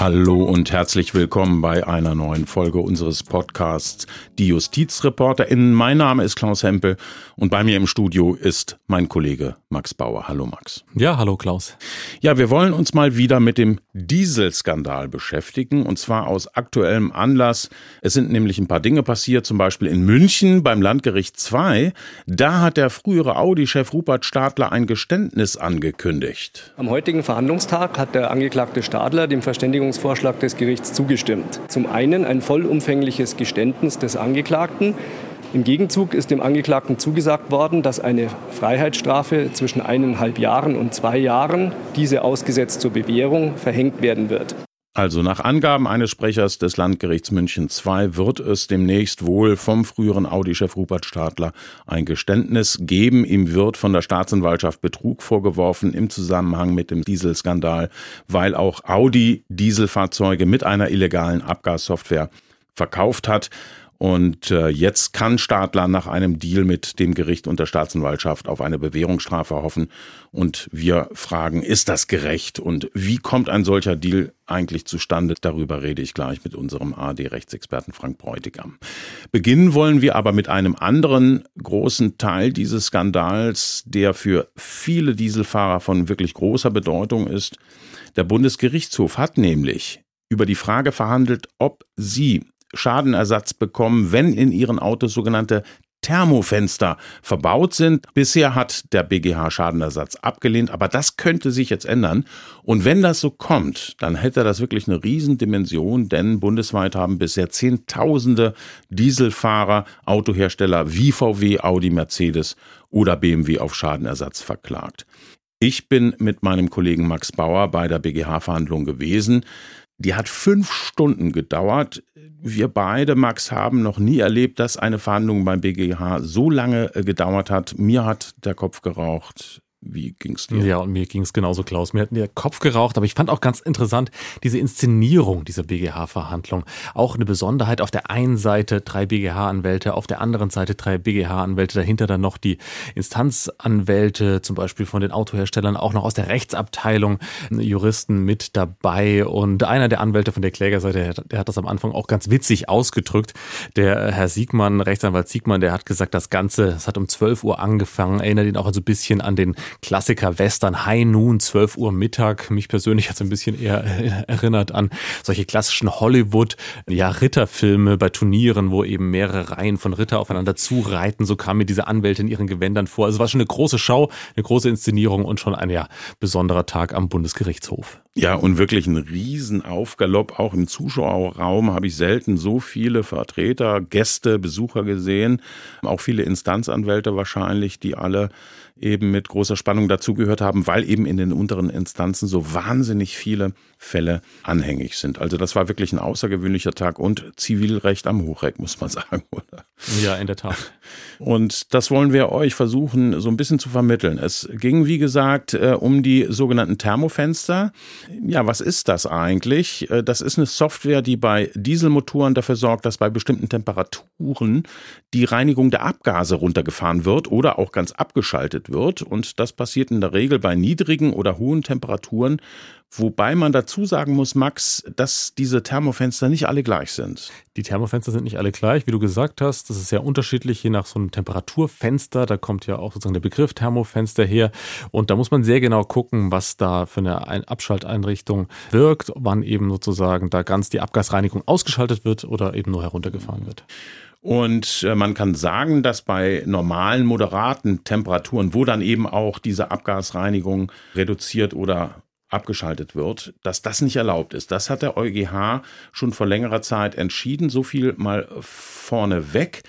Hallo und herzlich willkommen bei einer neuen Folge unseres Podcasts Die JustizreporterInnen. Mein Name ist Klaus Hempel und bei mir im Studio ist mein Kollege Max Bauer. Hallo Max. Ja, hallo Klaus. Ja, wir wollen uns mal wieder mit dem Dieselskandal beschäftigen und zwar aus aktuellem Anlass. Es sind nämlich ein paar Dinge passiert, zum Beispiel in München beim Landgericht 2. Da hat der frühere Audi-Chef Rupert Stadler ein Geständnis angekündigt. Am heutigen Verhandlungstag hat der Angeklagte Stadler dem Verständigungsvorschlag des Gerichts zugestimmt. Zum einen ein vollumfängliches Geständnis des Angeklagten. Im Gegenzug ist dem Angeklagten zugesagt worden, dass eine Freiheitsstrafe zwischen eineinhalb Jahren und zwei Jahren, diese ausgesetzt zur Bewährung, verhängt werden wird. Also nach Angaben eines Sprechers des Landgerichts München II wird es demnächst wohl vom früheren Audi-Chef Rupert Stadler ein Geständnis geben. Ihm wird von der Staatsanwaltschaft Betrug vorgeworfen im Zusammenhang mit dem Dieselskandal, weil auch Audi Dieselfahrzeuge mit einer illegalen Abgassoftware verkauft hat. Und äh, jetzt kann Stadler nach einem Deal mit dem Gericht und der Staatsanwaltschaft auf eine Bewährungsstrafe hoffen. Und wir fragen, ist das gerecht? Und wie kommt ein solcher Deal eigentlich zustande? Darüber rede ich gleich mit unserem AD-Rechtsexperten Frank Bräutigam. Beginnen wollen wir aber mit einem anderen großen Teil dieses Skandals, der für viele Dieselfahrer von wirklich großer Bedeutung ist. Der Bundesgerichtshof hat nämlich über die Frage verhandelt, ob sie Schadenersatz bekommen, wenn in ihren Autos sogenannte Thermofenster verbaut sind. Bisher hat der BGH Schadenersatz abgelehnt, aber das könnte sich jetzt ändern. Und wenn das so kommt, dann hätte das wirklich eine Riesendimension, denn bundesweit haben bisher Zehntausende Dieselfahrer, Autohersteller wie VW, Audi, Mercedes oder BMW auf Schadenersatz verklagt. Ich bin mit meinem Kollegen Max Bauer bei der BGH-Verhandlung gewesen. Die hat fünf Stunden gedauert. Wir beide, Max, haben noch nie erlebt, dass eine Verhandlung beim BGH so lange äh, gedauert hat. Mir hat der Kopf geraucht. Wie ging's dir? Ja, und mir ging's genauso, Klaus. Mir hat der Kopf geraucht, aber ich fand auch ganz interessant diese Inszenierung dieser BGH-Verhandlung. Auch eine Besonderheit. Auf der einen Seite drei BGH-Anwälte, auf der anderen Seite drei BGH-Anwälte, dahinter dann noch die Instanzanwälte, zum Beispiel von den Autoherstellern, auch noch aus der Rechtsabteilung, Juristen mit dabei. Und einer der Anwälte von der Klägerseite, der hat das am Anfang auch ganz witzig ausgedrückt. Der Herr Siegmann, Rechtsanwalt Siegmann, der hat gesagt, das Ganze, es hat um 12 Uhr angefangen, erinnert ihn auch so ein bisschen an den Klassiker Western High Noon, 12 Uhr Mittag. Mich persönlich hat es ein bisschen eher erinnert an solche klassischen Hollywood, ja, Ritterfilme bei Turnieren, wo eben mehrere Reihen von Ritter aufeinander zureiten. So kam mir diese Anwälte in ihren Gewändern vor. Also es war schon eine große Show, eine große Inszenierung und schon ein ja, besonderer Tag am Bundesgerichtshof. Ja, und wirklich ein Riesenaufgalopp. Auch im Zuschauerraum habe ich selten so viele Vertreter, Gäste, Besucher gesehen. Auch viele Instanzanwälte wahrscheinlich, die alle eben mit großer Spannung dazugehört haben, weil eben in den unteren Instanzen so wahnsinnig viele Fälle anhängig sind. Also das war wirklich ein außergewöhnlicher Tag und Zivilrecht am Hochreck, muss man sagen, oder? Ja, in der Tat. Und das wollen wir euch versuchen, so ein bisschen zu vermitteln. Es ging, wie gesagt, äh, um die sogenannten Thermofenster. Ja, was ist das eigentlich? Äh, das ist eine Software, die bei Dieselmotoren dafür sorgt, dass bei bestimmten Temperaturen die Reinigung der Abgase runtergefahren wird oder auch ganz abgeschaltet wird. Und das passiert in der Regel bei niedrigen oder hohen Temperaturen, Wobei man dazu sagen muss, Max, dass diese Thermofenster nicht alle gleich sind. Die Thermofenster sind nicht alle gleich, wie du gesagt hast. Das ist sehr unterschiedlich, je nach so einem Temperaturfenster. Da kommt ja auch sozusagen der Begriff Thermofenster her. Und da muss man sehr genau gucken, was da für eine Abschalteinrichtung wirkt, wann eben sozusagen da ganz die Abgasreinigung ausgeschaltet wird oder eben nur heruntergefahren wird. Und äh, man kann sagen, dass bei normalen, moderaten Temperaturen, wo dann eben auch diese Abgasreinigung reduziert oder abgeschaltet wird, dass das nicht erlaubt ist. Das hat der EuGH schon vor längerer Zeit entschieden. So viel mal vorneweg.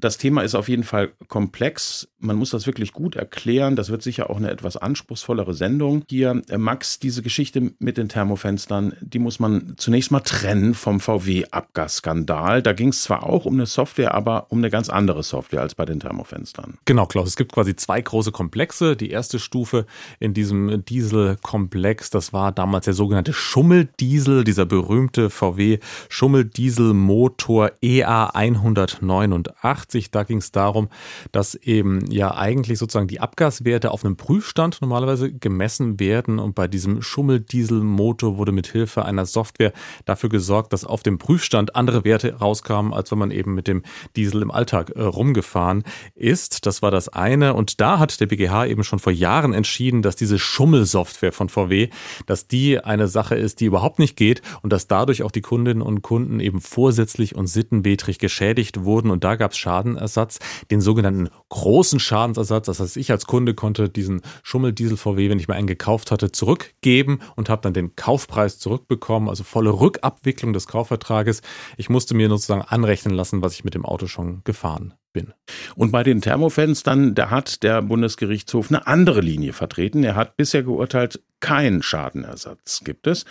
Das Thema ist auf jeden Fall komplex. Man muss das wirklich gut erklären. Das wird sicher auch eine etwas anspruchsvollere Sendung. Hier, äh, Max, diese Geschichte mit den Thermofenstern, die muss man zunächst mal trennen vom VW-Abgasskandal. Da ging es zwar auch um eine Software, aber um eine ganz andere Software als bei den Thermofenstern. Genau, Klaus. Es gibt quasi zwei große Komplexe. Die erste Stufe in diesem Dieselkomplex, das war damals der sogenannte Schummeldiesel, dieser berühmte VW Schummeldieselmotor EA 189. Da ging es darum, dass eben ja eigentlich sozusagen die Abgaswerte auf einem Prüfstand normalerweise gemessen werden und bei diesem Schummeldieselmotor wurde mit Hilfe einer Software dafür gesorgt, dass auf dem Prüfstand andere Werte rauskamen, als wenn man eben mit dem Diesel im Alltag äh, rumgefahren ist. Das war das eine und da hat der BGH eben schon vor Jahren entschieden, dass diese Schummelsoftware von VW, dass die eine Sache ist, die überhaupt nicht geht und dass dadurch auch die Kundinnen und Kunden eben vorsätzlich und sittenwidrig geschädigt wurden und da gab es Schadenersatz, den sogenannten großen Schadensersatz. Das heißt, ich als Kunde konnte diesen Schummeldiesel VW, wenn ich mir einen gekauft hatte, zurückgeben und habe dann den Kaufpreis zurückbekommen, also volle Rückabwicklung des Kaufvertrages. Ich musste mir sozusagen anrechnen lassen, was ich mit dem Auto schon gefahren bin. Und bei den Thermofenstern, da hat der Bundesgerichtshof eine andere Linie vertreten. Er hat bisher geurteilt, kein Schadenersatz gibt es.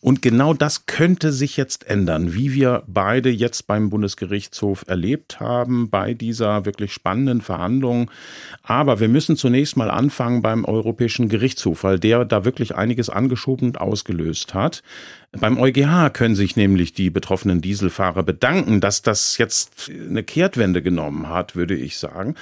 Und genau das könnte sich jetzt ändern, wie wir beide jetzt beim Bundesgerichtshof erlebt haben, bei dieser wirklich spannenden Verhandlung. Aber wir müssen zunächst mal anfangen beim Europäischen Gerichtshof, weil der da wirklich einiges angeschoben und ausgelöst hat. Beim EuGH können sich nämlich die betroffenen Dieselfahrer bedanken, dass das jetzt eine Kehrtwende genommen hat, würde ich sagen.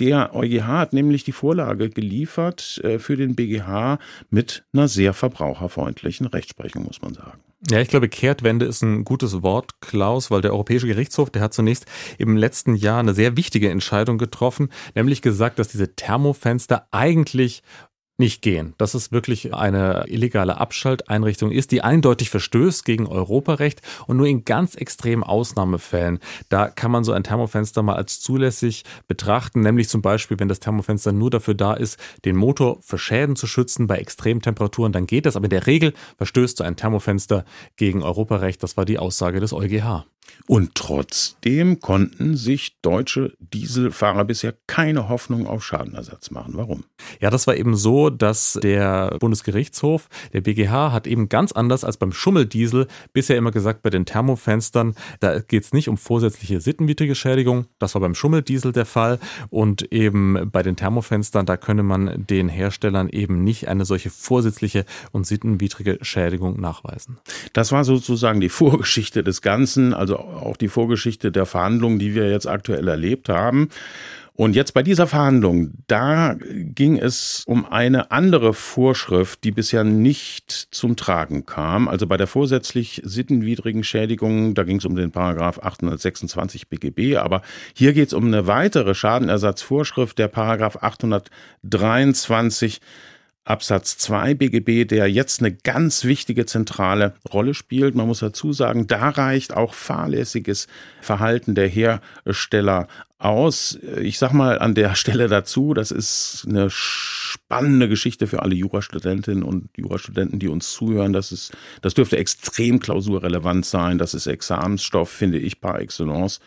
Der EuGH hat nämlich die Vorlage geliefert äh, für den BGH mit einer sehr verbraucherfreundlichen Rechtsprechung, muss man sagen. Ja, ich glaube, Kehrtwende ist ein gutes Wort, Klaus, weil der Europäische Gerichtshof, der hat zunächst im letzten Jahr eine sehr wichtige Entscheidung getroffen, nämlich gesagt, dass diese Thermofenster eigentlich nicht gehen. Dass es wirklich eine illegale Abschalteinrichtung ist, die eindeutig verstößt gegen Europarecht und nur in ganz extremen Ausnahmefällen, da kann man so ein Thermofenster mal als zulässig betrachten, nämlich zum Beispiel, wenn das Thermofenster nur dafür da ist, den Motor vor Schäden zu schützen bei Extremtemperaturen, dann geht das, aber in der Regel verstößt so ein Thermofenster gegen Europarecht. Das war die Aussage des EuGH. Und trotzdem konnten sich deutsche Dieselfahrer bisher keine Hoffnung auf Schadenersatz machen. Warum? Ja, das war eben so, dass der Bundesgerichtshof, der BGH, hat eben ganz anders als beim Schummeldiesel bisher immer gesagt, bei den Thermofenstern, da geht es nicht um vorsätzliche sittenwidrige Schädigung. Das war beim Schummeldiesel der Fall. Und eben bei den Thermofenstern, da könne man den Herstellern eben nicht eine solche vorsätzliche und sittenwidrige Schädigung nachweisen. Das war sozusagen die Vorgeschichte des Ganzen. Also also auch die Vorgeschichte der Verhandlungen, die wir jetzt aktuell erlebt haben. Und jetzt bei dieser Verhandlung, da ging es um eine andere Vorschrift, die bisher nicht zum Tragen kam. Also bei der vorsätzlich sittenwidrigen Schädigung, da ging es um den Paragraph 826 BGB, aber hier geht es um eine weitere Schadenersatzvorschrift, der Paragraph 823 Absatz 2 BGB, der jetzt eine ganz wichtige zentrale Rolle spielt. Man muss dazu sagen, da reicht auch fahrlässiges Verhalten der Hersteller aus. Ich sag mal an der Stelle dazu, das ist eine spannende Geschichte für alle Jurastudentinnen und Jurastudenten, die uns zuhören. Das ist, das dürfte extrem klausurrelevant sein. Das ist Examensstoff, finde ich, par excellence.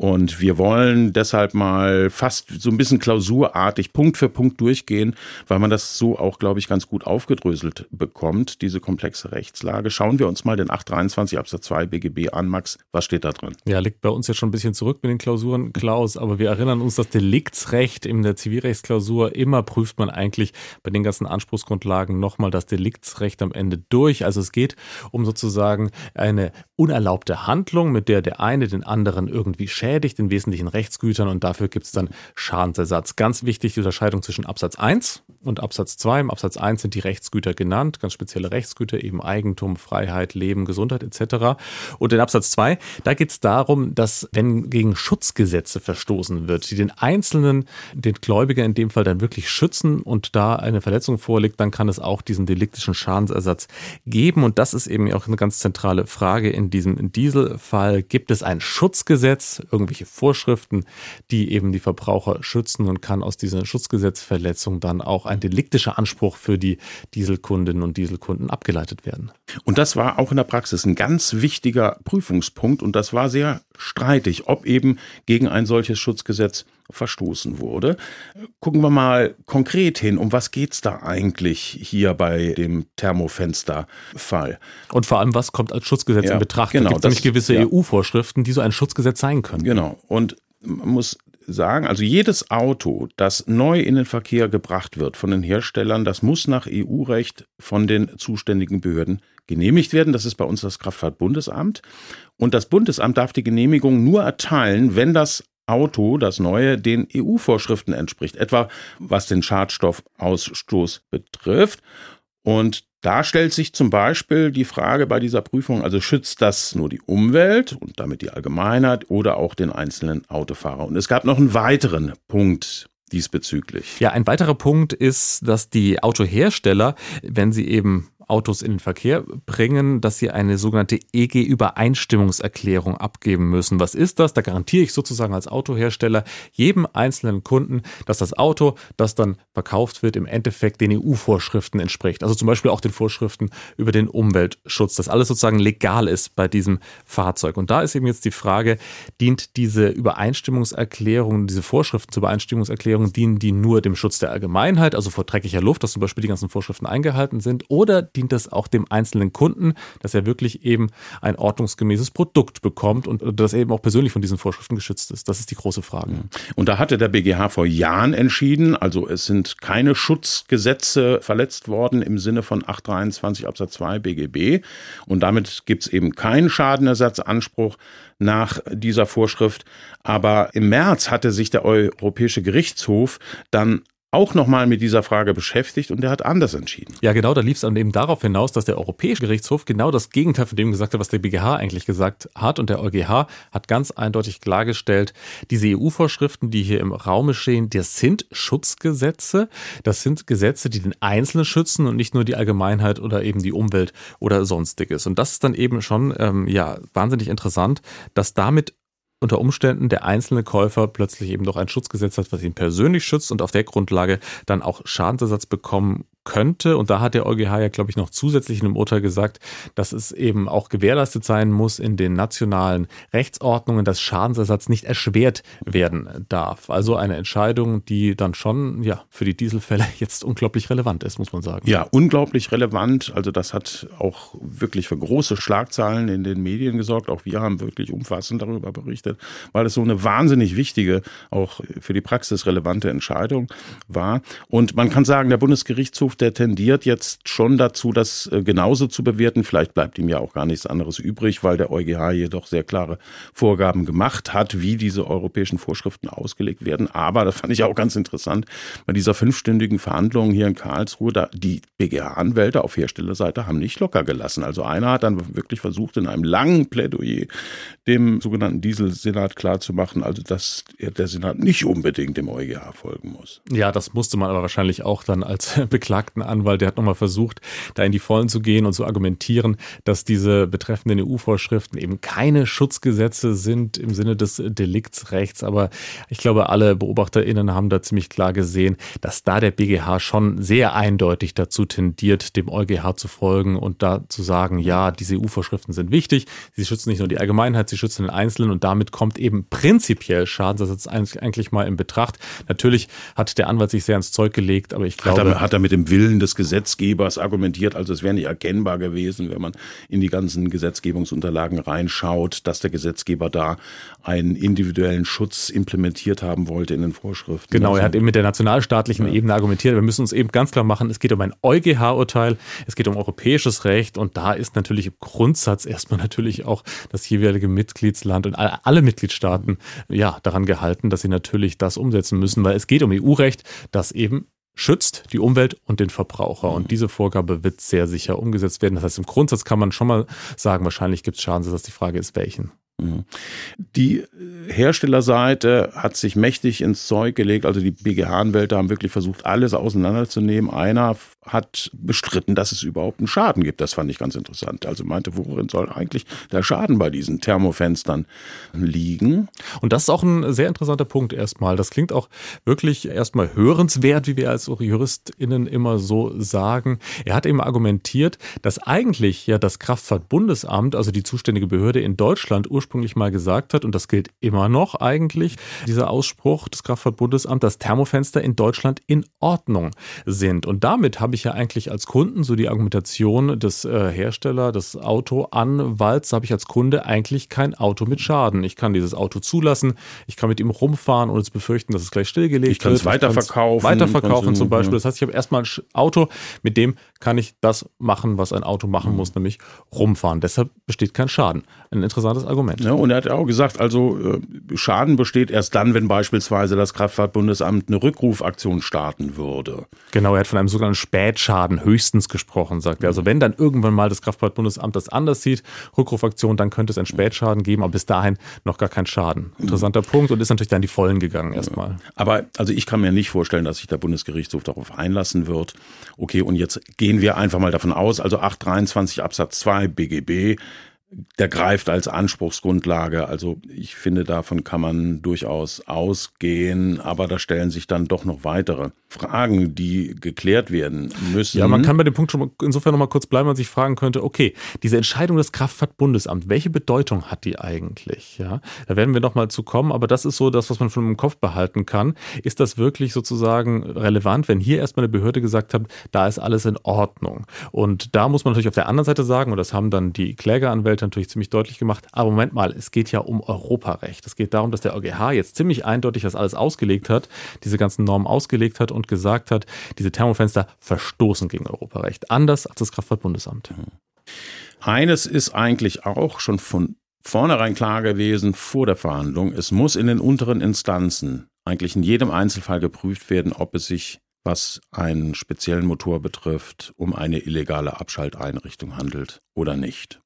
Und wir wollen deshalb mal fast so ein bisschen klausurartig Punkt für Punkt durchgehen, weil man das so auch, glaube ich, ganz gut aufgedröselt bekommt, diese komplexe Rechtslage. Schauen wir uns mal den 823 Absatz 2 BGB an. Max, was steht da drin? Ja, liegt bei uns ja schon ein bisschen zurück mit den Klausuren, Klaus, aber wir erinnern uns, das Deliktsrecht in der Zivilrechtsklausur immer prüft man eigentlich bei den ganzen Anspruchsgrundlagen nochmal das Deliktsrecht am Ende durch. Also es geht um sozusagen eine unerlaubte Handlung, mit der der eine den anderen irgendwie schädigt in wesentlichen Rechtsgütern und dafür gibt es dann Schadensersatz. Ganz wichtig die Unterscheidung zwischen Absatz 1 und Absatz 2. Im Absatz 1 sind die Rechtsgüter genannt, ganz spezielle Rechtsgüter, eben Eigentum, Freiheit, Leben, Gesundheit etc. Und in Absatz 2, da geht es darum, dass wenn gegen Schutzgesetze verstoßen wird, die den Einzelnen, den Gläubiger in dem Fall dann wirklich schützen und da eine Verletzung vorliegt, dann kann es auch diesen deliktischen Schadensersatz geben. Und das ist eben auch eine ganz zentrale Frage in diesem Dieselfall. Gibt es ein Schutzgesetz, irgendwelche Vorschriften, die eben die Verbraucher schützen und kann aus dieser Schutzgesetzverletzung dann auch ein deliktischer Anspruch für die Dieselkundinnen und Dieselkunden abgeleitet werden? Und das war auch in der Praxis ein ganz wichtiger Prüfungspunkt und das war sehr streitig, ob eben gegen ein solches Schutzgesetz verstoßen wurde. Gucken wir mal konkret hin, um was geht es da eigentlich hier bei dem Thermofensterfall? Und vor allem, was kommt als Schutzgesetz ja, in Betracht? Genau, da gibt es nämlich gewisse ja. EU-Vorschriften, die so ein Schutzgesetz sein können. Genau. Und man muss sagen, also jedes Auto, das neu in den Verkehr gebracht wird von den Herstellern, das muss nach EU-Recht von den zuständigen Behörden genehmigt werden. Das ist bei uns das Kraftfahrtbundesamt. Und das Bundesamt darf die Genehmigung nur erteilen, wenn das Auto, das neue, den EU-Vorschriften entspricht, etwa was den Schadstoffausstoß betrifft. Und da stellt sich zum Beispiel die Frage bei dieser Prüfung, also schützt das nur die Umwelt und damit die Allgemeinheit oder auch den einzelnen Autofahrer? Und es gab noch einen weiteren Punkt diesbezüglich. Ja, ein weiterer Punkt ist, dass die Autohersteller, wenn sie eben Autos in den Verkehr bringen, dass sie eine sogenannte EG-Übereinstimmungserklärung abgeben müssen. Was ist das? Da garantiere ich sozusagen als Autohersteller jedem einzelnen Kunden, dass das Auto, das dann verkauft wird, im Endeffekt den EU-Vorschriften entspricht. Also zum Beispiel auch den Vorschriften über den Umweltschutz, dass alles sozusagen legal ist bei diesem Fahrzeug. Und da ist eben jetzt die Frage, dient diese Übereinstimmungserklärung, diese Vorschriften zur Übereinstimmungserklärung, dienen die nur dem Schutz der Allgemeinheit, also vor dreckiger Luft, dass zum Beispiel die ganzen Vorschriften eingehalten sind, oder dient das auch dem einzelnen Kunden, dass er wirklich eben ein ordnungsgemäßes Produkt bekommt und dass er eben auch persönlich von diesen Vorschriften geschützt ist. Das ist die große Frage. Und da hatte der BGH vor Jahren entschieden, also es sind keine Schutzgesetze verletzt worden im Sinne von 823 Absatz 2 BGB und damit gibt es eben keinen Schadenersatzanspruch nach dieser Vorschrift. Aber im März hatte sich der Europäische Gerichtshof dann auch nochmal mit dieser Frage beschäftigt und der hat anders entschieden. Ja, genau, da lief es dann eben darauf hinaus, dass der Europäische Gerichtshof genau das Gegenteil von dem gesagt hat, was der BGH eigentlich gesagt hat. Und der EuGH hat ganz eindeutig klargestellt, diese EU-Vorschriften, die hier im Raume stehen, das sind Schutzgesetze. Das sind Gesetze, die den Einzelnen schützen und nicht nur die Allgemeinheit oder eben die Umwelt oder sonstiges. Und das ist dann eben schon ähm, ja wahnsinnig interessant, dass damit unter Umständen der einzelne Käufer plötzlich eben doch ein Schutzgesetz hat, was ihn persönlich schützt und auf der Grundlage dann auch Schadensersatz bekommen könnte. Und da hat der EuGH ja, glaube ich, noch zusätzlich in einem Urteil gesagt, dass es eben auch gewährleistet sein muss in den nationalen Rechtsordnungen, dass Schadensersatz nicht erschwert werden darf. Also eine Entscheidung, die dann schon ja für die Dieselfälle jetzt unglaublich relevant ist, muss man sagen. Ja, unglaublich relevant. Also das hat auch wirklich für große Schlagzeilen in den Medien gesorgt. Auch wir haben wirklich umfassend darüber berichtet, weil es so eine wahnsinnig wichtige, auch für die Praxis relevante Entscheidung war. Und man kann sagen, der Bundesgerichtshof der tendiert jetzt schon dazu, das äh, genauso zu bewerten. Vielleicht bleibt ihm ja auch gar nichts anderes übrig, weil der EuGH jedoch sehr klare Vorgaben gemacht hat, wie diese europäischen Vorschriften ausgelegt werden. Aber, das fand ich auch ganz interessant, bei dieser fünfstündigen Verhandlung hier in Karlsruhe, da die BGH-Anwälte auf Herstellerseite haben nicht locker gelassen. Also einer hat dann wirklich versucht, in einem langen Plädoyer dem sogenannten Dieselsenat klarzumachen, also dass der Senat nicht unbedingt dem EuGH folgen muss. Ja, das musste man aber wahrscheinlich auch dann als Beklagter Anwalt, der hat nochmal versucht, da in die Vollen zu gehen und zu argumentieren, dass diese betreffenden EU-Vorschriften eben keine Schutzgesetze sind im Sinne des Deliktsrechts. Aber ich glaube, alle BeobachterInnen haben da ziemlich klar gesehen, dass da der BGH schon sehr eindeutig dazu tendiert, dem EuGH zu folgen und da zu sagen, ja, diese EU-Vorschriften sind wichtig. Sie schützen nicht nur die Allgemeinheit, sie schützen den Einzelnen und damit kommt eben prinzipiell Schadensersatz eigentlich mal in Betracht. Natürlich hat der Anwalt sich sehr ins Zeug gelegt, aber ich glaube. Hat er, hat er mit dem Willen Willen des Gesetzgebers argumentiert. Also es wäre nicht erkennbar gewesen, wenn man in die ganzen Gesetzgebungsunterlagen reinschaut, dass der Gesetzgeber da einen individuellen Schutz implementiert haben wollte in den Vorschriften. Genau, er hat eben mit der nationalstaatlichen ja. Ebene argumentiert. Wir müssen uns eben ganz klar machen, es geht um ein EuGH-Urteil, es geht um europäisches Recht und da ist natürlich im Grundsatz erstmal natürlich auch das jeweilige Mitgliedsland und alle Mitgliedstaaten ja daran gehalten, dass sie natürlich das umsetzen müssen, weil es geht um EU-Recht, das eben schützt die Umwelt und den Verbraucher. Und mhm. diese Vorgabe wird sehr sicher umgesetzt werden. Das heißt, im Grundsatz kann man schon mal sagen, wahrscheinlich gibt es Schadensersatz. Die Frage ist, welchen. Die Herstellerseite hat sich mächtig ins Zeug gelegt, also die BGH-Anwälte haben wirklich versucht, alles auseinanderzunehmen. Einer hat bestritten, dass es überhaupt einen Schaden gibt. Das fand ich ganz interessant. Also meinte, worin soll eigentlich der Schaden bei diesen Thermofenstern liegen? Und das ist auch ein sehr interessanter Punkt erstmal. Das klingt auch wirklich erstmal hörenswert, wie wir als JuristInnen immer so sagen. Er hat eben argumentiert, dass eigentlich ja das Kraftfahrtbundesamt, also die zuständige Behörde in Deutschland, ursprünglich mal gesagt hat, und das gilt immer noch eigentlich, dieser Ausspruch des Kraftfahrtbundesamts, dass Thermofenster in Deutschland in Ordnung sind. Und damit habe ich ja eigentlich als Kunden so die Argumentation des äh, Hersteller, des Autoanwalts, habe ich als Kunde eigentlich kein Auto mit Schaden. Ich kann dieses Auto zulassen, ich kann mit ihm rumfahren ohne zu befürchten, dass es gleich stillgelegt wird. Ich kann es weiterverkaufen. Weiterverkaufen zum Beispiel. Das heißt, ich habe erstmal ein Auto, mit dem kann ich das machen, was ein Auto machen muss, nämlich rumfahren. Deshalb besteht kein Schaden. Ein interessantes Argument. Ja, und er hat auch gesagt, also äh, Schaden besteht erst dann, wenn beispielsweise das Kraftfahrtbundesamt eine Rückrufaktion starten würde. Genau, er hat von einem sogenannten Spätschaden höchstens gesprochen, sagt er. Also wenn dann irgendwann mal das Kraftfahrtbundesamt das anders sieht, Rückrufaktion, dann könnte es einen Spätschaden geben, aber bis dahin noch gar keinen Schaden. Interessanter Punkt und ist natürlich dann die Vollen gegangen erstmal. Aber also ich kann mir nicht vorstellen, dass sich der Bundesgerichtshof darauf einlassen wird. Okay, und jetzt gehen wir einfach mal davon aus, also 823 Absatz 2 BGB der greift als Anspruchsgrundlage. Also ich finde, davon kann man durchaus ausgehen, aber da stellen sich dann doch noch weitere Fragen, die geklärt werden müssen. Ja, man kann bei dem Punkt schon insofern noch mal kurz bleiben, man sich fragen könnte, okay, diese Entscheidung des Kraftfahrtbundesamts, welche Bedeutung hat die eigentlich? Ja, da werden wir noch mal zu kommen, aber das ist so das, was man von im Kopf behalten kann. Ist das wirklich sozusagen relevant, wenn hier erstmal eine Behörde gesagt hat, da ist alles in Ordnung? Und da muss man natürlich auf der anderen Seite sagen, und das haben dann die Klägeranwälte natürlich ziemlich deutlich gemacht, aber Moment mal, es geht ja um Europarecht. Es geht darum, dass der EuGH jetzt ziemlich eindeutig das alles ausgelegt hat, diese ganzen Normen ausgelegt hat und gesagt hat, diese Thermofenster verstoßen gegen Europarecht. Anders als das Kraftfahrtbundesamt. Eines ist eigentlich auch schon von vornherein klar gewesen vor der Verhandlung. Es muss in den unteren Instanzen eigentlich in jedem Einzelfall geprüft werden, ob es sich was einen speziellen Motor betrifft, um eine illegale Abschalteinrichtung handelt oder nicht.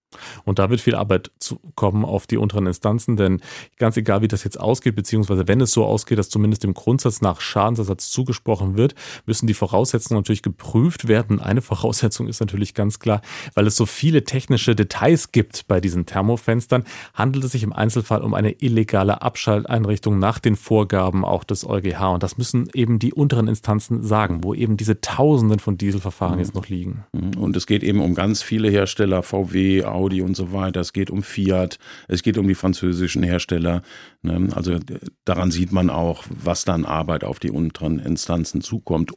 Und da wird viel Arbeit zu kommen auf die unteren Instanzen, denn ganz egal, wie das jetzt ausgeht, beziehungsweise wenn es so ausgeht, dass zumindest dem Grundsatz nach Schadensersatz zugesprochen wird, müssen die Voraussetzungen natürlich geprüft werden. Eine Voraussetzung ist natürlich ganz klar, weil es so viele technische Details gibt bei diesen Thermofenstern, handelt es sich im Einzelfall um eine illegale Abschalteinrichtung nach den Vorgaben auch des EuGH. Und das müssen eben die unteren Instanzen sagen, wo eben diese Tausenden von Dieselverfahren mhm. jetzt noch liegen. Und es geht eben um ganz viele Hersteller, VW, Audi, Audi und so weiter. Es geht um Fiat, es geht um die französischen Hersteller. Ne? Also daran sieht man auch, was dann Arbeit auf die unteren Instanzen zukommt.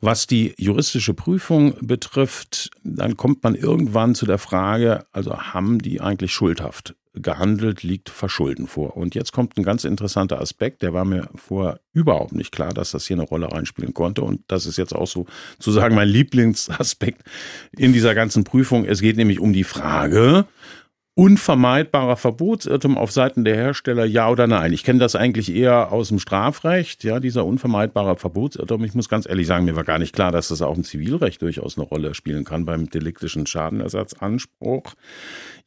Was die juristische Prüfung betrifft, dann kommt man irgendwann zu der Frage, also haben die eigentlich schuldhaft gehandelt, liegt Verschulden vor. Und jetzt kommt ein ganz interessanter Aspekt, der war mir vorher überhaupt nicht klar, dass das hier eine Rolle reinspielen konnte. Und das ist jetzt auch so zu sagen mein Lieblingsaspekt in dieser ganzen Prüfung. Es geht nämlich um die Frage, unvermeidbarer Verbotsirrtum auf Seiten der Hersteller, ja oder nein? Ich kenne das eigentlich eher aus dem Strafrecht, ja, dieser unvermeidbare Verbotsirrtum. Ich muss ganz ehrlich sagen, mir war gar nicht klar, dass das auch im Zivilrecht durchaus eine Rolle spielen kann beim deliktischen Schadenersatzanspruch.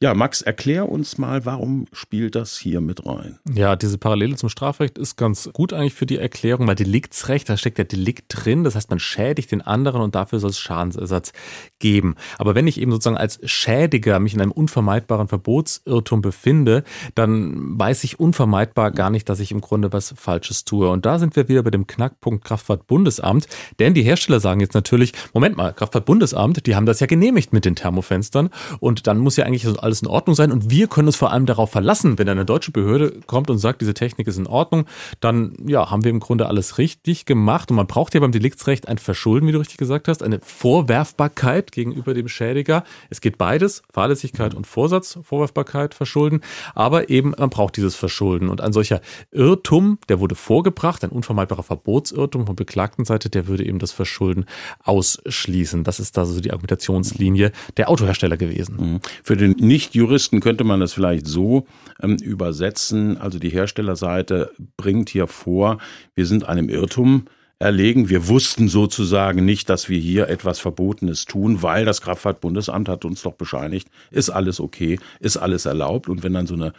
Ja, Max, erklär uns mal, warum spielt das hier mit rein? Ja, diese Parallele zum Strafrecht ist ganz gut eigentlich für die Erklärung, weil Deliktsrecht, da steckt der Delikt drin, das heißt, man schädigt den anderen und dafür soll es Schadensersatz geben. Aber wenn ich eben sozusagen als Schädiger mich in einem unvermeidbaren Verbotsirrtum befinde, dann weiß ich unvermeidbar gar nicht, dass ich im Grunde was Falsches tue. Und da sind wir wieder bei dem Knackpunkt Kraftfahrtbundesamt, denn die Hersteller sagen jetzt natürlich, Moment mal, Kraftfahrtbundesamt, die haben das ja genehmigt mit den Thermofenstern. Und dann muss ja eigentlich alles in Ordnung sein. Und wir können uns vor allem darauf verlassen, wenn eine deutsche Behörde kommt und sagt, diese Technik ist in Ordnung, dann ja, haben wir im Grunde alles richtig gemacht. Und man braucht ja beim Deliktsrecht ein Verschulden, wie du richtig gesagt hast, eine Vorwerfbarkeit gegenüber dem Schädiger. Es geht beides, Fahrlässigkeit und Vorsatz, Vorwerfbarkeit, Verschulden, aber eben man braucht dieses Verschulden und ein solcher Irrtum, der wurde vorgebracht, ein unvermeidbarer Verbotsirrtum von beklagten Seite, der würde eben das Verschulden ausschließen. Das ist da so die Argumentationslinie der Autohersteller gewesen. Mhm. Für den nicht nicht-Juristen könnte man das vielleicht so ähm, übersetzen. Also die Herstellerseite bringt hier vor, wir sind einem Irrtum erlegen. Wir wussten sozusagen nicht, dass wir hier etwas Verbotenes tun, weil das Kraftfahrtbundesamt hat uns doch bescheinigt, ist alles okay, ist alles erlaubt. Und wenn dann so eine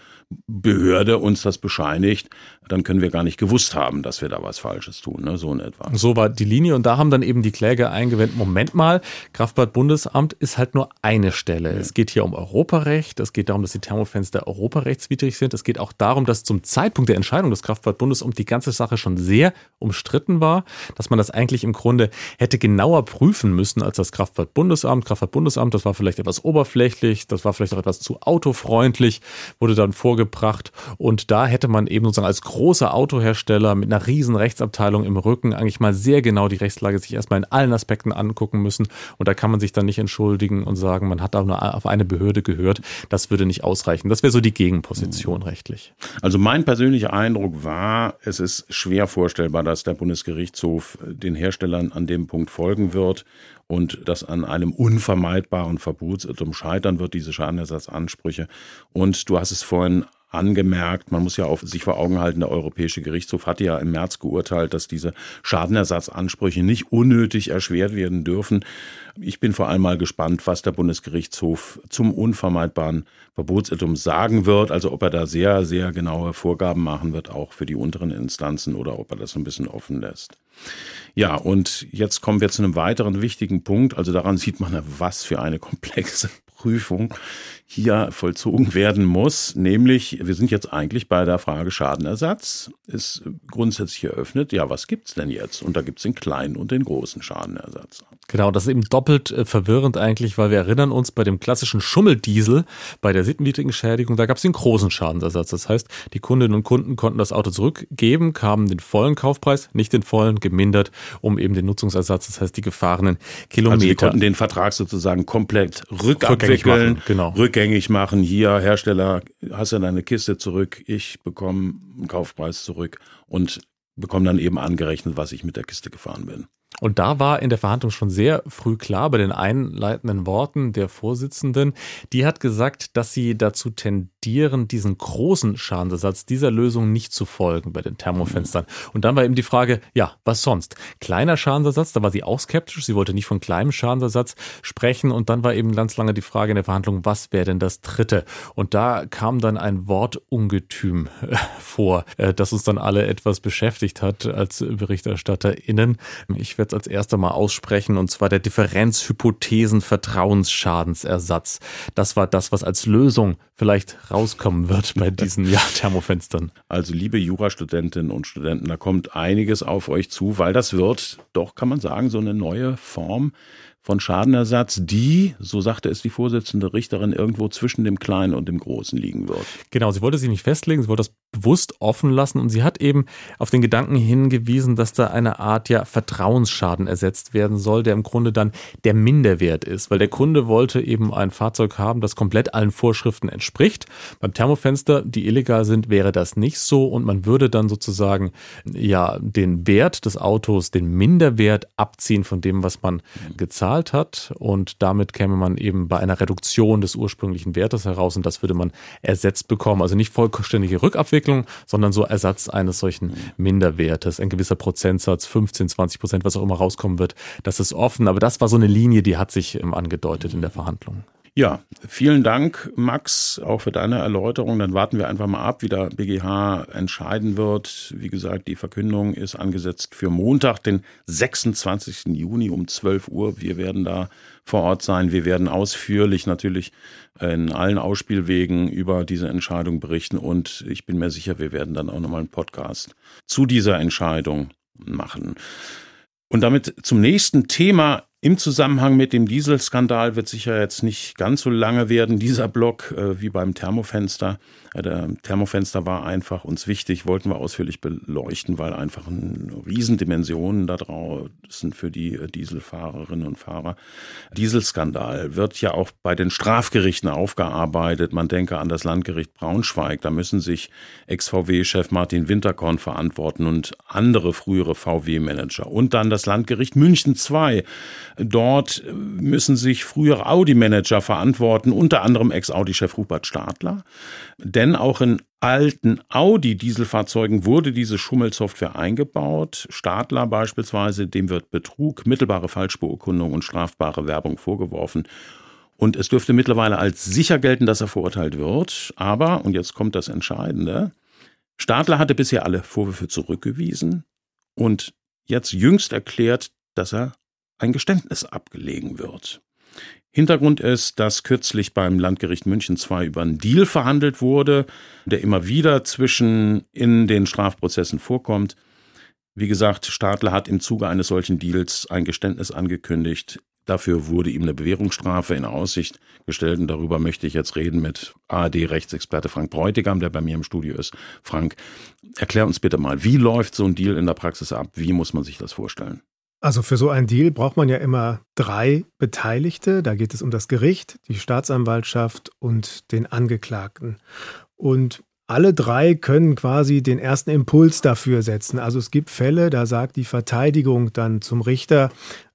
Behörde uns das bescheinigt, dann können wir gar nicht gewusst haben, dass wir da was Falsches tun, ne? so in etwa. So war die Linie und da haben dann eben die Kläger eingewendet, Moment mal, Kraftfahrtbundesamt ist halt nur eine Stelle. Ja. Es geht hier um Europarecht, es geht darum, dass die Thermofenster europarechtswidrig sind, es geht auch darum, dass zum Zeitpunkt der Entscheidung des Kraftfahrtbundesamts die ganze Sache schon sehr umstritten war, dass man das eigentlich im Grunde hätte genauer prüfen müssen als das Kraftfahrtbundesamt. Kraftfahrtbundesamt, das war vielleicht etwas oberflächlich, das war vielleicht auch etwas zu autofreundlich, wurde dann vorgebracht und da hätte man eben sozusagen als großer Autohersteller mit einer riesen Rechtsabteilung im Rücken eigentlich mal sehr genau die Rechtslage sich erstmal in allen Aspekten angucken müssen und da kann man sich dann nicht entschuldigen und sagen, man hat auch nur auf eine Behörde gehört. Das würde nicht ausreichen. Das wäre so die Gegenposition mhm. rechtlich. Also mein persönlicher Eindruck war, es ist schwer vorstellbar, dass der Bundesgerichtshof den Herstellern an dem Punkt folgen wird und dass an einem unvermeidbaren Verbotsirrtum scheitern wird, diese Schadenersatzansprüche. Und du hast es vorhin angemerkt, man muss ja auf sich vor Augen halten, der Europäische Gerichtshof hatte ja im März geurteilt, dass diese Schadenersatzansprüche nicht unnötig erschwert werden dürfen. Ich bin vor allem mal gespannt, was der Bundesgerichtshof zum unvermeidbaren Verbotsirrtum sagen wird, also ob er da sehr, sehr genaue Vorgaben machen wird, auch für die unteren Instanzen oder ob er das ein bisschen offen lässt. Ja, und jetzt kommen wir zu einem weiteren wichtigen Punkt. Also daran sieht man, was für eine komplexe Prüfung hier vollzogen werden muss. Nämlich, wir sind jetzt eigentlich bei der Frage Schadenersatz. Ist grundsätzlich eröffnet, ja, was gibt's denn jetzt? Und da gibt's den kleinen und den großen Schadenersatz. Genau, das ist eben doppelt äh, verwirrend eigentlich, weil wir erinnern uns bei dem klassischen Schummeldiesel, bei der sittenwidrigen Schädigung, da gab es den großen Schadensersatz. Das heißt, die Kundinnen und Kunden konnten das Auto zurückgeben, kamen den vollen Kaufpreis, nicht den vollen, gemindert, um eben den Nutzungsersatz, das heißt die gefahrenen Kilometer. Also die konnten den Vertrag sozusagen komplett rückabwickeln, rückgängig machen, genau. rückgängig machen. Hier, Hersteller, hast du deine Kiste zurück, ich bekomme einen Kaufpreis zurück und bekomme dann eben angerechnet, was ich mit der Kiste gefahren bin. Und da war in der Verhandlung schon sehr früh klar bei den einleitenden Worten der Vorsitzenden, die hat gesagt, dass sie dazu tendieren, diesen großen Schadensersatz dieser Lösung nicht zu folgen bei den Thermofenstern. Und dann war eben die Frage, ja, was sonst? Kleiner Schadensersatz, da war sie auch skeptisch, sie wollte nicht von kleinem Schadensersatz sprechen. Und dann war eben ganz lange die Frage in der Verhandlung, was wäre denn das dritte? Und da kam dann ein Wortungetüm äh, vor, äh, das uns dann alle etwas beschäftigt hat als BerichterstatterInnen. Ich werde als erster mal aussprechen, und zwar der Differenzhypothesen-Vertrauensschadensersatz. Das war das, was als Lösung vielleicht rauskommen wird bei diesen ja, Thermofenstern. Also liebe Jurastudentinnen und Studenten, da kommt einiges auf euch zu, weil das wird doch, kann man sagen, so eine neue Form von Schadenersatz, die, so sagte es die Vorsitzende Richterin, irgendwo zwischen dem Kleinen und dem Großen liegen wird. Genau, sie wollte sich nicht festlegen, sie wollte das bewusst offen lassen und sie hat eben auf den Gedanken hingewiesen, dass da eine Art ja Vertrauensschaden ersetzt werden soll, der im Grunde dann der Minderwert ist, weil der Kunde wollte eben ein Fahrzeug haben, das komplett allen Vorschriften entspricht. Beim Thermofenster, die illegal sind, wäre das nicht so und man würde dann sozusagen ja den Wert des Autos, den Minderwert abziehen von dem, was man gezahlt bezahlt hat und damit käme man eben bei einer Reduktion des ursprünglichen Wertes heraus und das würde man ersetzt bekommen. Also nicht vollständige Rückabwicklung, sondern so Ersatz eines solchen Minderwertes. Ein gewisser Prozentsatz, 15, 20 Prozent, was auch immer rauskommen wird, das ist offen. Aber das war so eine Linie, die hat sich ähm, angedeutet in der Verhandlung. Ja, vielen Dank, Max, auch für deine Erläuterung. Dann warten wir einfach mal ab, wie der BGH entscheiden wird. Wie gesagt, die Verkündung ist angesetzt für Montag, den 26. Juni um 12 Uhr. Wir werden da vor Ort sein. Wir werden ausführlich natürlich in allen Ausspielwegen über diese Entscheidung berichten und ich bin mir sicher, wir werden dann auch nochmal einen Podcast zu dieser Entscheidung machen. Und damit zum nächsten Thema im Zusammenhang mit dem Dieselskandal wird sicher jetzt nicht ganz so lange werden, dieser Block, äh, wie beim Thermofenster. Äh, der Thermofenster war einfach uns wichtig, wollten wir ausführlich beleuchten, weil einfach ein Riesendimensionen da draußen für die äh, Dieselfahrerinnen und Fahrer. Dieselskandal wird ja auch bei den Strafgerichten aufgearbeitet. Man denke an das Landgericht Braunschweig. Da müssen sich Ex-VW-Chef Martin Winterkorn verantworten und andere frühere VW-Manager. Und dann das Landgericht München II Dort müssen sich frühere Audi-Manager verantworten, unter anderem Ex-Audi-Chef Rupert Stadler. Denn auch in alten Audi-Dieselfahrzeugen wurde diese Schummelsoftware eingebaut. Stadler beispielsweise, dem wird Betrug, mittelbare Falschbeurkundung und strafbare Werbung vorgeworfen. Und es dürfte mittlerweile als sicher gelten, dass er verurteilt wird. Aber, und jetzt kommt das Entscheidende, Stadler hatte bisher alle Vorwürfe zurückgewiesen und jetzt jüngst erklärt, dass er ein Geständnis abgelegen wird. Hintergrund ist, dass kürzlich beim Landgericht München II über einen Deal verhandelt wurde, der immer wieder zwischen in den Strafprozessen vorkommt. Wie gesagt, Stadler hat im Zuge eines solchen Deals ein Geständnis angekündigt. Dafür wurde ihm eine Bewährungsstrafe in Aussicht gestellt und darüber möchte ich jetzt reden mit ARD-Rechtsexperte Frank Bräutigam, der bei mir im Studio ist. Frank, erklär uns bitte mal, wie läuft so ein Deal in der Praxis ab? Wie muss man sich das vorstellen? Also für so einen Deal braucht man ja immer drei Beteiligte. Da geht es um das Gericht, die Staatsanwaltschaft und den Angeklagten. Und alle drei können quasi den ersten Impuls dafür setzen. Also es gibt Fälle, da sagt die Verteidigung dann zum Richter,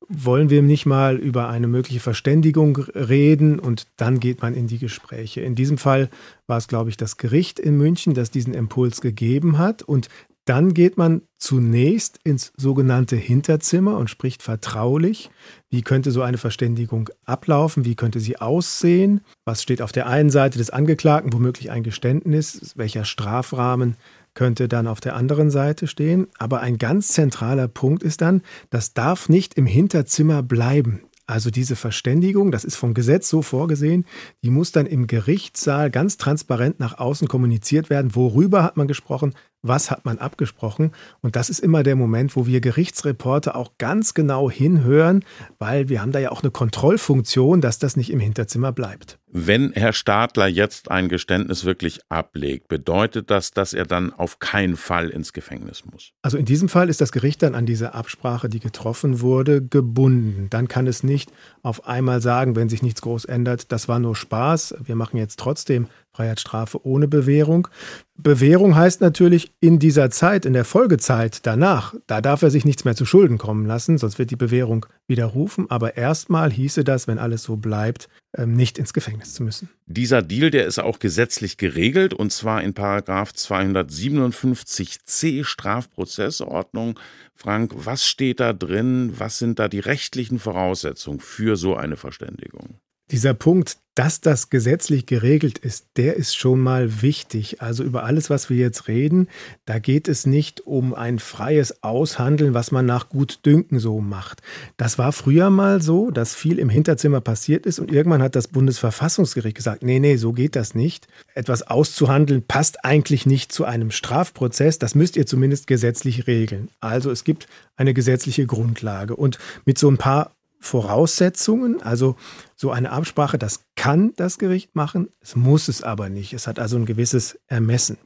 wollen wir nicht mal über eine mögliche Verständigung reden und dann geht man in die Gespräche. In diesem Fall war es, glaube ich, das Gericht in München, das diesen Impuls gegeben hat und dann geht man zunächst ins sogenannte Hinterzimmer und spricht vertraulich. Wie könnte so eine Verständigung ablaufen? Wie könnte sie aussehen? Was steht auf der einen Seite des Angeklagten, womöglich ein Geständnis? Welcher Strafrahmen könnte dann auf der anderen Seite stehen. Aber ein ganz zentraler Punkt ist dann, das darf nicht im Hinterzimmer bleiben. Also diese Verständigung, das ist vom Gesetz so vorgesehen, die muss dann im Gerichtssaal ganz transparent nach außen kommuniziert werden. Worüber hat man gesprochen? Was hat man abgesprochen? Und das ist immer der Moment, wo wir Gerichtsreporter auch ganz genau hinhören, weil wir haben da ja auch eine Kontrollfunktion, dass das nicht im Hinterzimmer bleibt. Wenn Herr Stadler jetzt ein Geständnis wirklich ablegt, bedeutet das, dass er dann auf keinen Fall ins Gefängnis muss? Also in diesem Fall ist das Gericht dann an diese Absprache, die getroffen wurde, gebunden. Dann kann es nicht auf einmal sagen, wenn sich nichts groß ändert, das war nur Spaß, wir machen jetzt trotzdem Freiheitsstrafe ohne Bewährung. Bewährung heißt natürlich in dieser Zeit, in der Folgezeit danach, da darf er sich nichts mehr zu Schulden kommen lassen, sonst wird die Bewährung widerrufen. Aber erstmal hieße das, wenn alles so bleibt, ähm, nicht ins Gefängnis zu müssen. Dieser Deal, der ist auch gesetzlich geregelt und zwar in Paragraph 257c Strafprozessordnung. Frank, was steht da drin? Was sind da die rechtlichen Voraussetzungen für so eine Verständigung? Dieser Punkt, dass das gesetzlich geregelt ist, der ist schon mal wichtig. Also über alles, was wir jetzt reden, da geht es nicht um ein freies Aushandeln, was man nach Gutdünken so macht. Das war früher mal so, dass viel im Hinterzimmer passiert ist und irgendwann hat das Bundesverfassungsgericht gesagt, nee, nee, so geht das nicht. Etwas auszuhandeln passt eigentlich nicht zu einem Strafprozess, das müsst ihr zumindest gesetzlich regeln. Also es gibt eine gesetzliche Grundlage und mit so ein paar Voraussetzungen. Also so eine Absprache, das kann das Gericht machen, es muss es aber nicht. Es hat also ein gewisses Ermessen.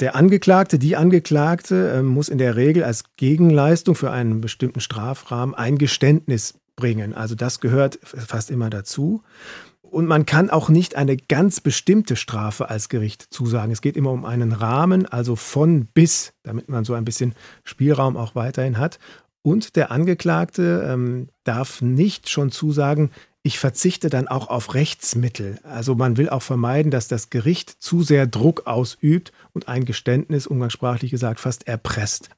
Der Angeklagte, die Angeklagte äh, muss in der Regel als Gegenleistung für einen bestimmten Strafrahmen ein Geständnis bringen. Also das gehört fast immer dazu. Und man kann auch nicht eine ganz bestimmte Strafe als Gericht zusagen. Es geht immer um einen Rahmen, also von bis, damit man so ein bisschen Spielraum auch weiterhin hat. Und der Angeklagte ähm, darf nicht schon zusagen, ich verzichte dann auch auf Rechtsmittel. Also man will auch vermeiden, dass das Gericht zu sehr Druck ausübt und ein Geständnis, umgangssprachlich gesagt, fast erpresst.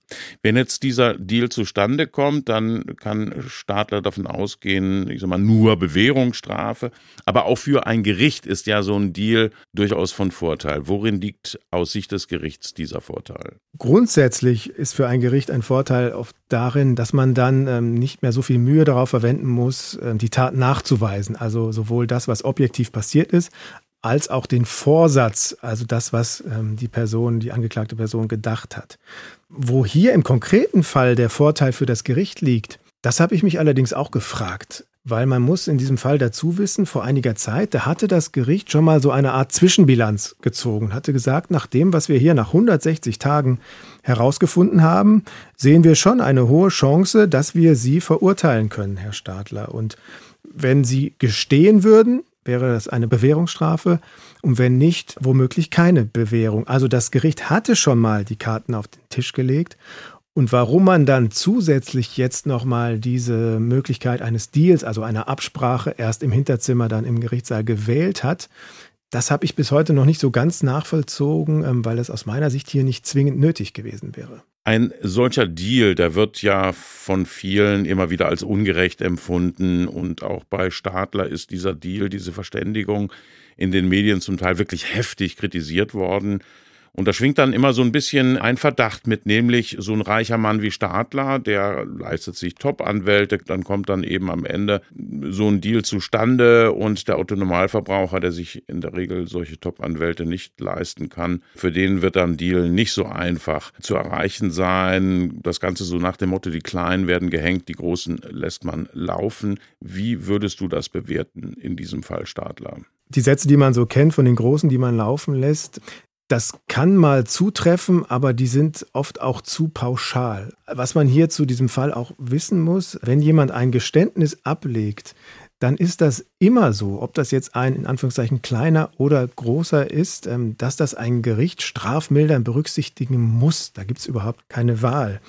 Wenn jetzt dieser Deal zustande kommt, dann kann Stadler davon ausgehen, ich sag mal, nur Bewährungsstrafe. Aber auch für ein Gericht ist ja so ein Deal durchaus von Vorteil. Worin liegt aus Sicht des Gerichts dieser Vorteil? Grundsätzlich ist für ein Gericht ein Vorteil oft darin, dass man dann ähm, nicht mehr so viel Mühe darauf verwenden muss, ähm, die Tat nachzuweisen. Also sowohl das, was objektiv passiert ist, als auch den Vorsatz, also das, was ähm, die Person, die angeklagte Person gedacht hat. Wo hier im konkreten Fall der Vorteil für das Gericht liegt, das habe ich mich allerdings auch gefragt, weil man muss in diesem Fall dazu wissen, vor einiger Zeit, da hatte das Gericht schon mal so eine Art Zwischenbilanz gezogen, hatte gesagt, nach dem, was wir hier nach 160 Tagen herausgefunden haben, sehen wir schon eine hohe Chance, dass wir Sie verurteilen können, Herr Stadler. Und wenn Sie gestehen würden, wäre das eine Bewährungsstrafe und wenn nicht, womöglich keine Bewährung. Also das Gericht hatte schon mal die Karten auf den Tisch gelegt Und warum man dann zusätzlich jetzt nochmal diese Möglichkeit eines Deals, also einer Absprache erst im Hinterzimmer, dann im Gerichtssaal gewählt hat, das habe ich bis heute noch nicht so ganz nachvollzogen, ähm, weil es aus meiner Sicht hier nicht zwingend nötig gewesen wäre. Ein solcher Deal, der wird ja von vielen immer wieder als ungerecht empfunden und auch bei Stadler ist dieser Deal, diese Verständigung in den Medien zum Teil wirklich heftig kritisiert worden. Und da schwingt dann immer so ein bisschen ein Verdacht mit, nämlich so ein reicher Mann wie Stadler, der leistet sich Top-Anwälte, dann kommt dann eben am Ende so ein Deal zustande und der Autonomalverbraucher, der sich in der Regel solche Top-Anwälte nicht leisten kann, für den wird dann Deal nicht so einfach zu erreichen sein. Das Ganze so nach dem Motto, die Kleinen werden gehängt, die Großen lässt man laufen. Wie würdest du das bewerten in diesem Fall, Stadler? die Sätze, die man so kennt von den Großen, die man laufen lässt, das kann mal zutreffen, aber die sind oft auch zu pauschal. Was man hier zu diesem Fall auch wissen muss, wenn jemand ein Geständnis ablegt, dann ist das immer so, ob das jetzt ein in Anführungszeichen kleiner oder großer ist, ähm, dass das ein Gericht strafmildern berücksichtigen muss. Da gibt es überhaupt keine Wahl.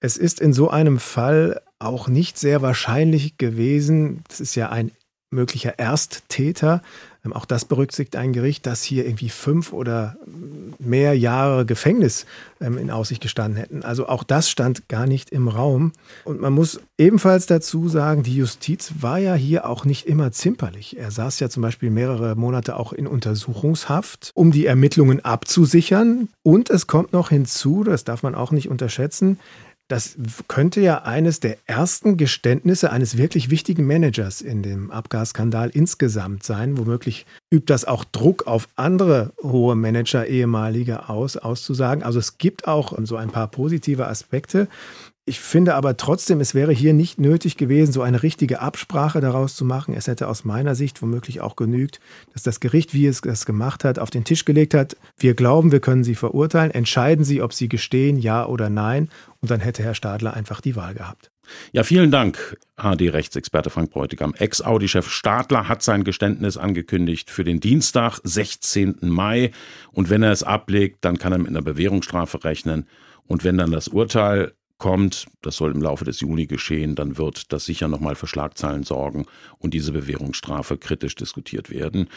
Es ist in so einem Fall auch nicht sehr wahrscheinlich gewesen, das ist ja ein möglicher Ersttäter, auch das berücksichtigt ein Gericht, dass hier irgendwie fünf oder mehr Jahre Gefängnis ähm, in Aussicht gestanden hätten. Also auch das stand gar nicht im Raum. Und man muss ebenfalls dazu sagen, die Justiz war ja hier auch nicht immer zimperlich. Er saß ja zum Beispiel mehrere Monate auch in Untersuchungshaft, um die Ermittlungen abzusichern. Und es kommt noch hinzu, das darf man auch nicht unterschätzen, das könnte ja eines der ersten Geständnisse eines wirklich wichtigen Managers in dem Abgasskandal insgesamt sein. Womöglich übt das auch Druck auf andere hohe Manager, ehemalige aus, auszusagen. Also es gibt auch so ein paar positive Aspekte. Ich finde aber trotzdem, es wäre hier nicht nötig gewesen, so eine richtige Absprache daraus zu machen. Es hätte aus meiner Sicht womöglich auch genügt, dass das Gericht, wie es das gemacht hat, auf den Tisch gelegt hat. Wir glauben, wir können Sie verurteilen. Entscheiden Sie, ob Sie gestehen, ja oder nein. Und dann hätte Herr Stadler einfach die Wahl gehabt. Ja, vielen Dank, AD-Rechtsexperte Frank Bräutigam. Ex-Audi-Chef Stadler hat sein Geständnis angekündigt für den Dienstag, 16. Mai. Und wenn er es ablegt, dann kann er mit einer Bewährungsstrafe rechnen. Und wenn dann das Urteil kommt, das soll im Laufe des Juni geschehen, dann wird das sicher nochmal für Schlagzeilen sorgen und diese Bewährungsstrafe kritisch diskutiert werden.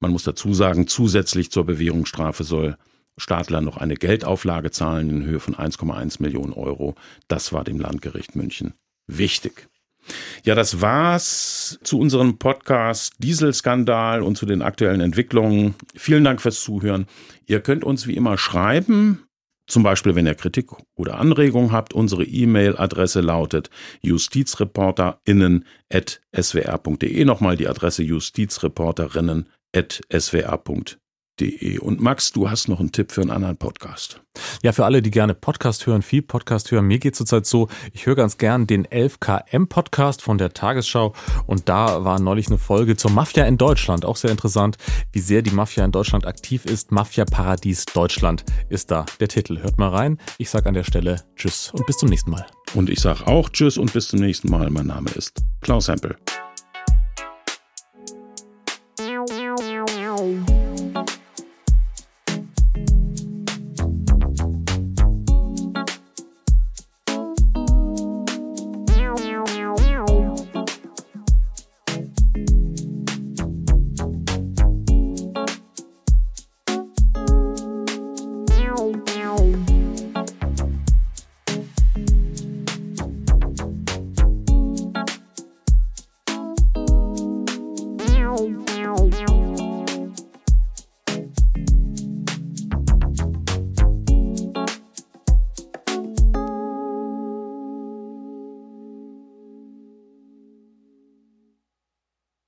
Man muss dazu sagen, zusätzlich zur Bewährungsstrafe soll Stadler noch eine Geldauflage zahlen in Höhe von 1,1 Millionen Euro. Das war dem Landgericht München wichtig. Ja, das war's zu unserem Podcast Dieselskandal und zu den aktuellen Entwicklungen. Vielen Dank fürs Zuhören. Ihr könnt uns wie immer schreiben zum Beispiel, wenn ihr Kritik oder Anregungen habt, unsere E-Mail-Adresse lautet justizreporterinnen.swr.de. Nochmal die Adresse justizreporterinnen.swr.de. Und Max, du hast noch einen Tipp für einen anderen Podcast. Ja, für alle, die gerne Podcast hören, viel Podcast hören. Mir geht zurzeit so, ich höre ganz gern den 11KM Podcast von der Tagesschau und da war neulich eine Folge zur Mafia in Deutschland. Auch sehr interessant, wie sehr die Mafia in Deutschland aktiv ist. Mafia Paradies Deutschland ist da der Titel. Hört mal rein. Ich sage an der Stelle Tschüss und bis zum nächsten Mal. Und ich sage auch Tschüss und bis zum nächsten Mal. Mein Name ist Klaus Hempel.